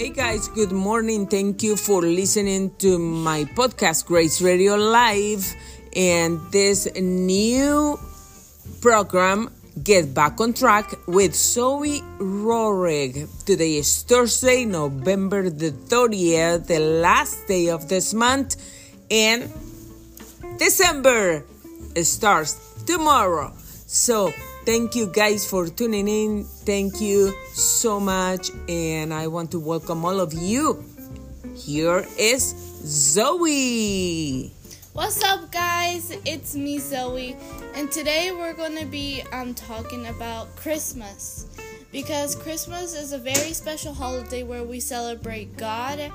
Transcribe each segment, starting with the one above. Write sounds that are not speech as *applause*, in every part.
Hey guys, good morning. Thank you for listening to my podcast, Grace Radio Live, and this new program, Get Back on Track with Zoey Rorig. Today is Thursday, November the 30th, the last day of this month, and December starts tomorrow. So, Thank you guys for tuning in. Thank you so much. And I want to welcome all of you. Here is Zoey. What's up, guys? It's me, Zoey. And today we're going to be um, talking about Christmas. Because Christmas is a very special holiday where we celebrate God,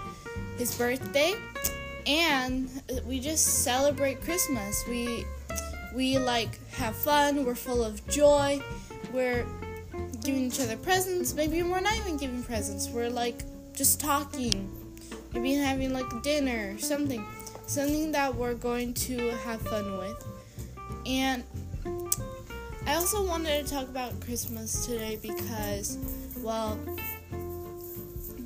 His birthday, and we just celebrate Christmas. We we like have fun, we're full of joy, we're giving each other presents. Maybe we're not even giving presents, we're like just talking, maybe having like dinner or something, something that we're going to have fun with. And I also wanted to talk about Christmas today because, well,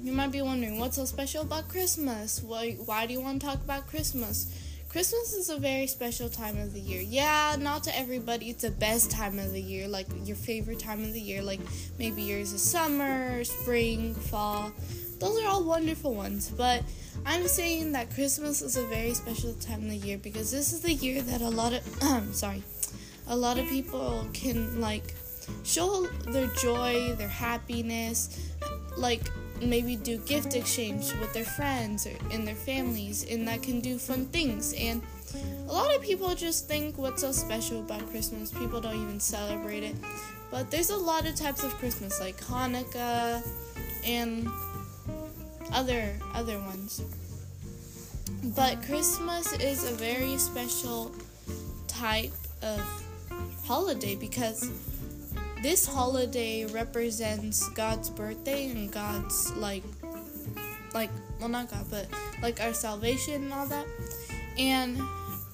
you might be wondering what's so special about Christmas? Why, why do you want to talk about Christmas? Christmas is a very special time of the year. Yeah, not to everybody, it's the best time of the year, like your favorite time of the year. Like maybe yours is summer, spring, fall. Those are all wonderful ones. But I'm saying that Christmas is a very special time of the year because this is the year that a lot of, *clears throat* sorry, a lot of people can like show their joy, their happiness, like maybe do gift exchange with their friends or in their families and that can do fun things. And a lot of people just think what's so special about christmas. People don't even celebrate it. But there's a lot of types of christmas like hanukkah and other other ones. But christmas is a very special type of holiday because this holiday represents God's birthday and God's like like well not God but like our salvation and all that. And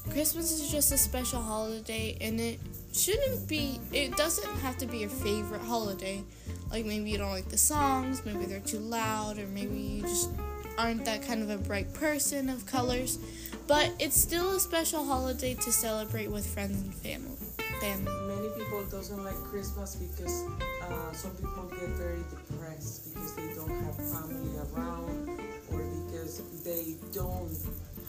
Christmas is just a special holiday and it shouldn't be it doesn't have to be your favorite holiday. Like maybe you don't like the songs, maybe they're too loud or maybe you just aren't that kind of a bright person of colors. But it's still a special holiday to celebrate with friends and family family. People doesn't like Christmas because uh, some people get very depressed because they don't have family around or because they don't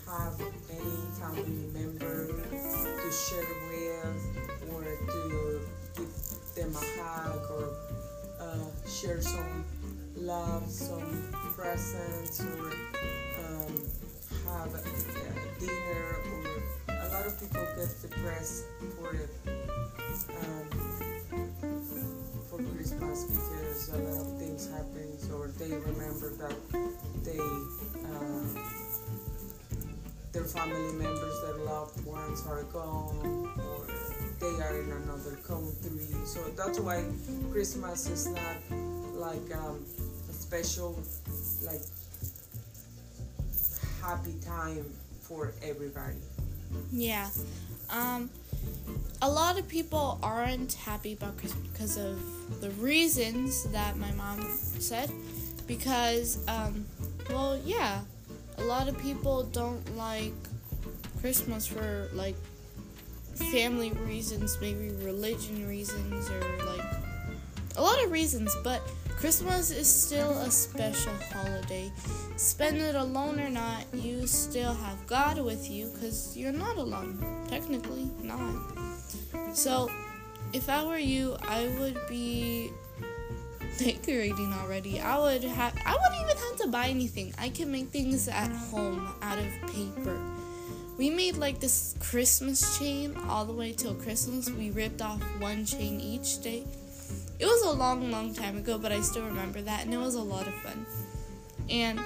have any family member to share with or to give them a hug or uh, share some love, some presents or um, have a dinner or a lot of people get depressed for it um, for Christmas because a lot of things happen, or they remember that they uh, their family members, their loved ones are gone, or they are in another country. So that's why Christmas is not like um, a special, like happy time for everybody. Yeah. Um, a lot of people aren't happy about Christmas because of the reasons that my mom said. Because, um, well, yeah, a lot of people don't like Christmas for like family reasons, maybe religion reasons, or like a lot of reasons, but Christmas is still a special holiday. Spend it alone or not, you still have God with you because you're not alone. Technically, not. So, if I were you, I would be decorating already. I would have I wouldn't even have to buy anything. I can make things at home out of paper. We made like this Christmas chain all the way till Christmas. We ripped off one chain each day. It was a long, long time ago, but I still remember that, and it was a lot of fun. And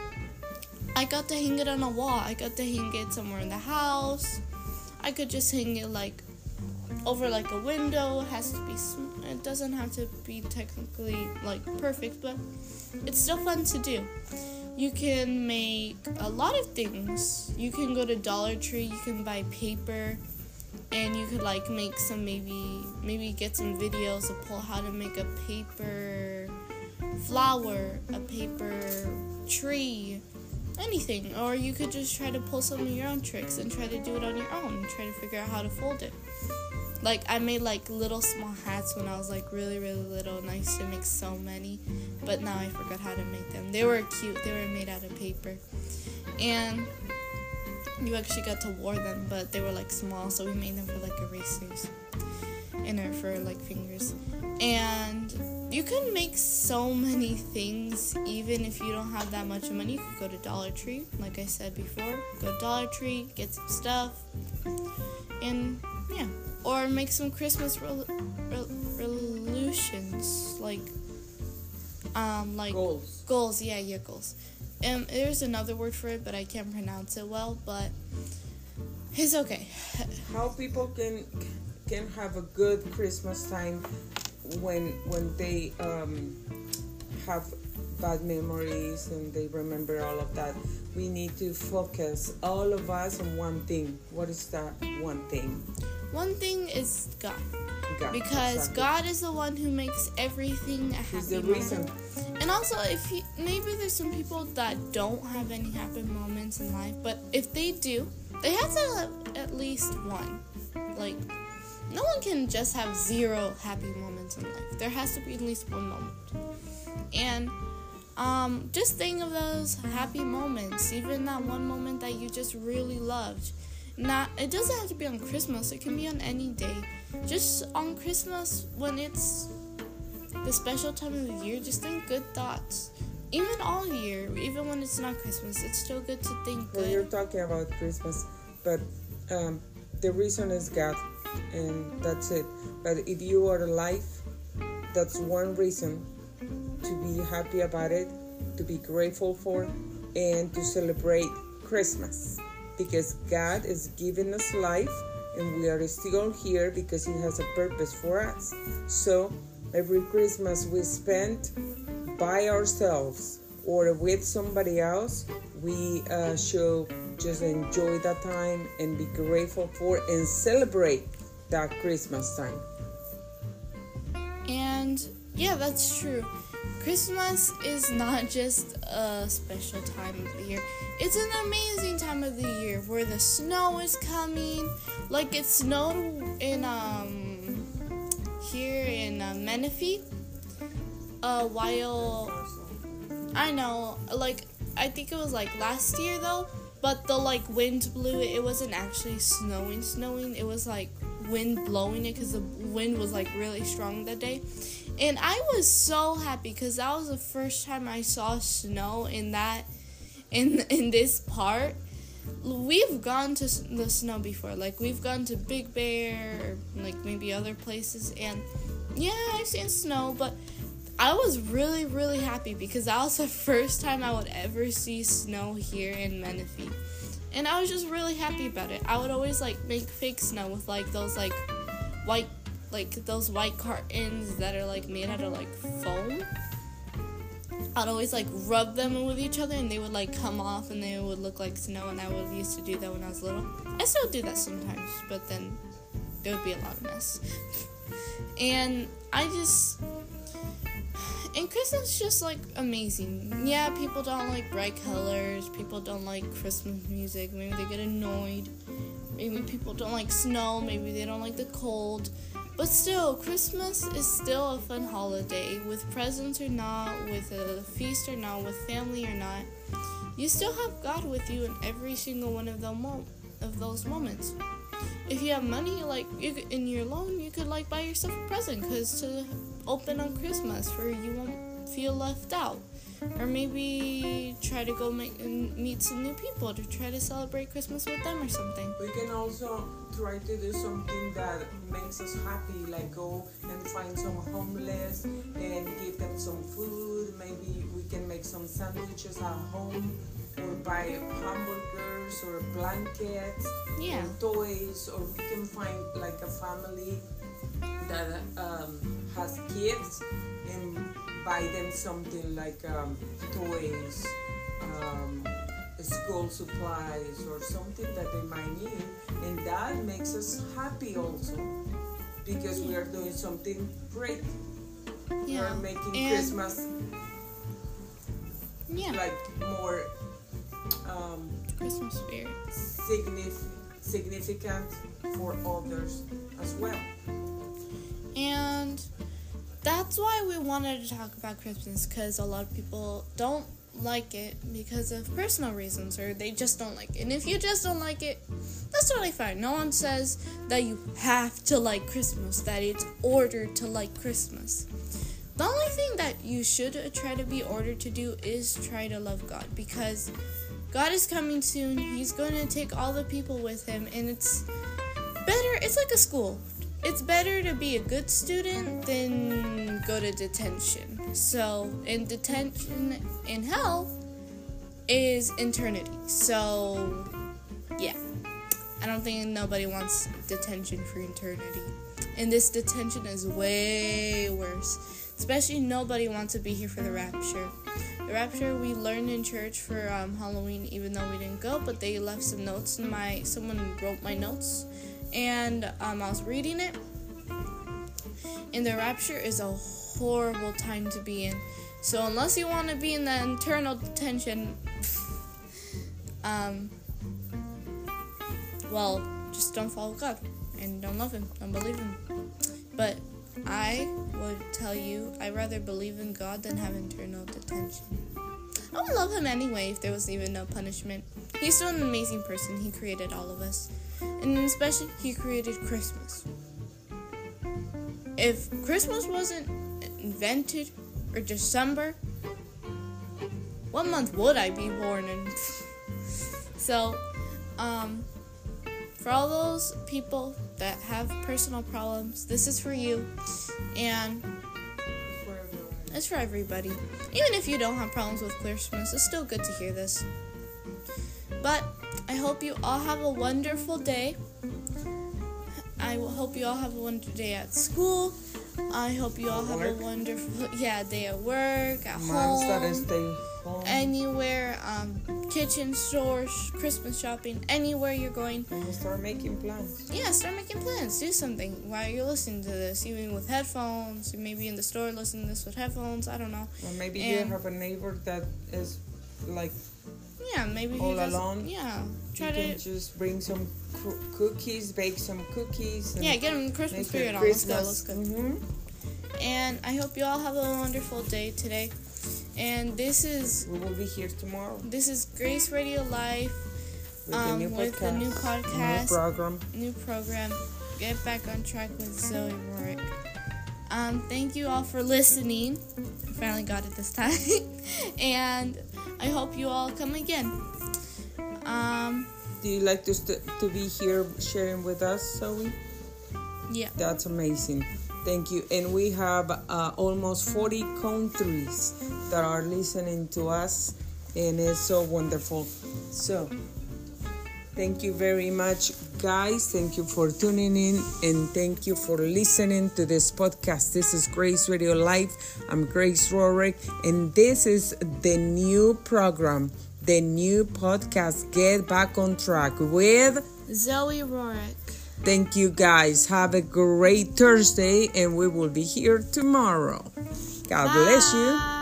I got to hang it on a wall. I got to hang it somewhere in the house. I could just hang it like over like a window. It has to be. Sm- it doesn't have to be technically like perfect, but it's still fun to do. You can make a lot of things. You can go to Dollar Tree. You can buy paper, and you could like make some maybe maybe get some videos of pull how to make a paper flower, a paper tree, anything. Or you could just try to pull some of your own tricks and try to do it on your own. Try to figure out how to fold it. Like I made like little small hats when I was like really really little and I used to make so many, but now I forgot how to make them. They were cute. They were made out of paper, and you actually got to wear them, but they were like small, so we made them for like erasers and or for like fingers. And you can make so many things even if you don't have that much money. You could go to Dollar Tree, like I said before. Go to Dollar Tree, get some stuff, and yeah or make some Christmas re- re- resolutions, like um, like goals. Goals, yeah, yeah, goals. Um, there's another word for it, but I can't pronounce it well. But it's okay. How people can can have a good Christmas time when when they um, have bad memories and they remember all of that. We need to focus all of us on one thing. What is that one thing? One thing is God. God because exactly. God is the one who makes everything a happy He's the moment. reason. And also, if he, maybe there's some people that don't have any happy moments in life, but if they do, they have to have at least one. Like, no one can just have zero happy moments in life. There has to be at least one moment. And um, just think of those happy moments, even that one moment that you just really loved. Not it doesn't have to be on Christmas. It can be on any day. Just on Christmas when it's the special time of the year, just think good thoughts. Even all year, even when it's not Christmas, it's still good to think Well, you're talking about Christmas, but um, the reason is God, and that's it. But if you are alive, that's one reason to be happy about it, to be grateful for, and to celebrate Christmas. Because God is giving us life, and we are still here because He has a purpose for us. So every Christmas we spend by ourselves or with somebody else, we uh, should just enjoy that time and be grateful for and celebrate that Christmas time. And yeah, that's true. Christmas is not just a special time of the year. It's an amazing time of the year where the snow is coming. Like it snowed in um here in uh, Menifee a while I know, like I think it was like last year though, but the like wind blew it. It wasn't actually snowing, snowing. It was like wind blowing it because the wind was like really strong that day. And I was so happy because that was the first time I saw snow in that in in this part. We've gone to the snow before, like we've gone to Big Bear, or like maybe other places, and yeah, I've seen snow, but I was really, really happy because that was the *laughs* first time I would ever see snow here in Menifee. And I was just really happy about it. I would always like make fake snow with like those like white like those white cartons that are like made out of like foam. I'd always like rub them with each other and they would like come off and they would look like snow and I would used to do that when I was little. I still do that sometimes, but then there would be a lot of mess. *laughs* and I just and Christmas is just like amazing. Yeah, people don't like bright colors. People don't like Christmas music. Maybe they get annoyed. Maybe people don't like snow. Maybe they don't like the cold. But still, Christmas is still a fun holiday. With presents or not, with a feast or not, with family or not, you still have God with you in every single one of the mo- of those moments. If you have money, like you could, in your loan, you could like buy yourself a present because to open on Christmas, for you won't feel left out. Or maybe try to go make, and meet some new people to try to celebrate Christmas with them or something. We can also try to do something that makes us happy, like go and find some homeless and give them some food. Maybe we can make some sandwiches at home or buy hamburgers or blankets Yeah. or toys, or we can find like a family that um, has kids and buy them something like um, toys, um, school supplies, or something that they might need, and that makes us happy also because we are doing something great. Yeah. We're making And- Christmas Yeah. like more um, Christmas spirit. signif- significant for others as well. That's why we wanted to talk about Christmas because a lot of people don't like it because of personal reasons or they just don't like it. And if you just don't like it, that's totally fine. No one says that you have to like Christmas, that it's ordered to like Christmas. The only thing that you should try to be ordered to do is try to love God because God is coming soon. He's going to take all the people with him and it's better it's like a school it's better to be a good student than go to detention. So in detention in hell is eternity so yeah. I don't think nobody wants detention for eternity and this detention is way worse. Especially nobody wants to be here for the rapture. The rapture we learned in church for um, halloween even though we didn't go but they left some notes in my someone wrote my notes and um, I was reading it. And the rapture is a horrible time to be in. So unless you want to be in the internal detention, *laughs* um, well, just don't follow God and don't love Him, don't believe Him. But I would tell you, I'd rather believe in God than have internal detention. I would love Him anyway if there was even no punishment. He's still an amazing person. He created all of us. And especially, He created Christmas. If Christmas wasn't invented or December, what month would I be born in? *laughs* so, um, for all those people that have personal problems, this is for you. And it's for everybody. Even if you don't have problems with Christmas, it's still good to hear this. But I hope you all have a wonderful day. I will hope you all have a wonderful day at school. I hope you all have a wonderful yeah day at work, at Moms home, home anywhere, um, kitchen, stores, Christmas shopping, anywhere you're going. and start making plans. Yeah, start making plans. Do something while you're listening to this, even with headphones. You may be in the store listening to this with headphones. I don't know. Or maybe And- you have a neighbor that is like Yeah, maybe All does. alone? Yeah, you try can to. just bring some coo- cookies, bake some cookies. And Yeah, get them Christmas spirit it on. Let's go. Christmas. Let's go. Mhm. And I hope you all have a wonderful day today. And this is We will be here tomorrow this is Grace Radio Live with Um, the new with podcast, the new podcast. new program. new program. Get back on track with Zoey Rorick. Um, thank you all for listening. I finally got it this time. *laughs* and I hope you all come again. Um, Do you like to st- to be here sharing with us, Zoey? yeah. That's amazing. Thank you. And we have uh, almost 40 countries that are listening to us, and it's so wonderful. So, thank you very much, guys. Thank you for tuning in, and thank you for listening to this podcast. This is Grace Radio Live. I'm Grace Rorick, and this is the new program, the new podcast, Get Back on Track with. Zoey Rorick. Thank you guys. Have a great Thursday, and we will be here tomorrow. God bless you. Bye.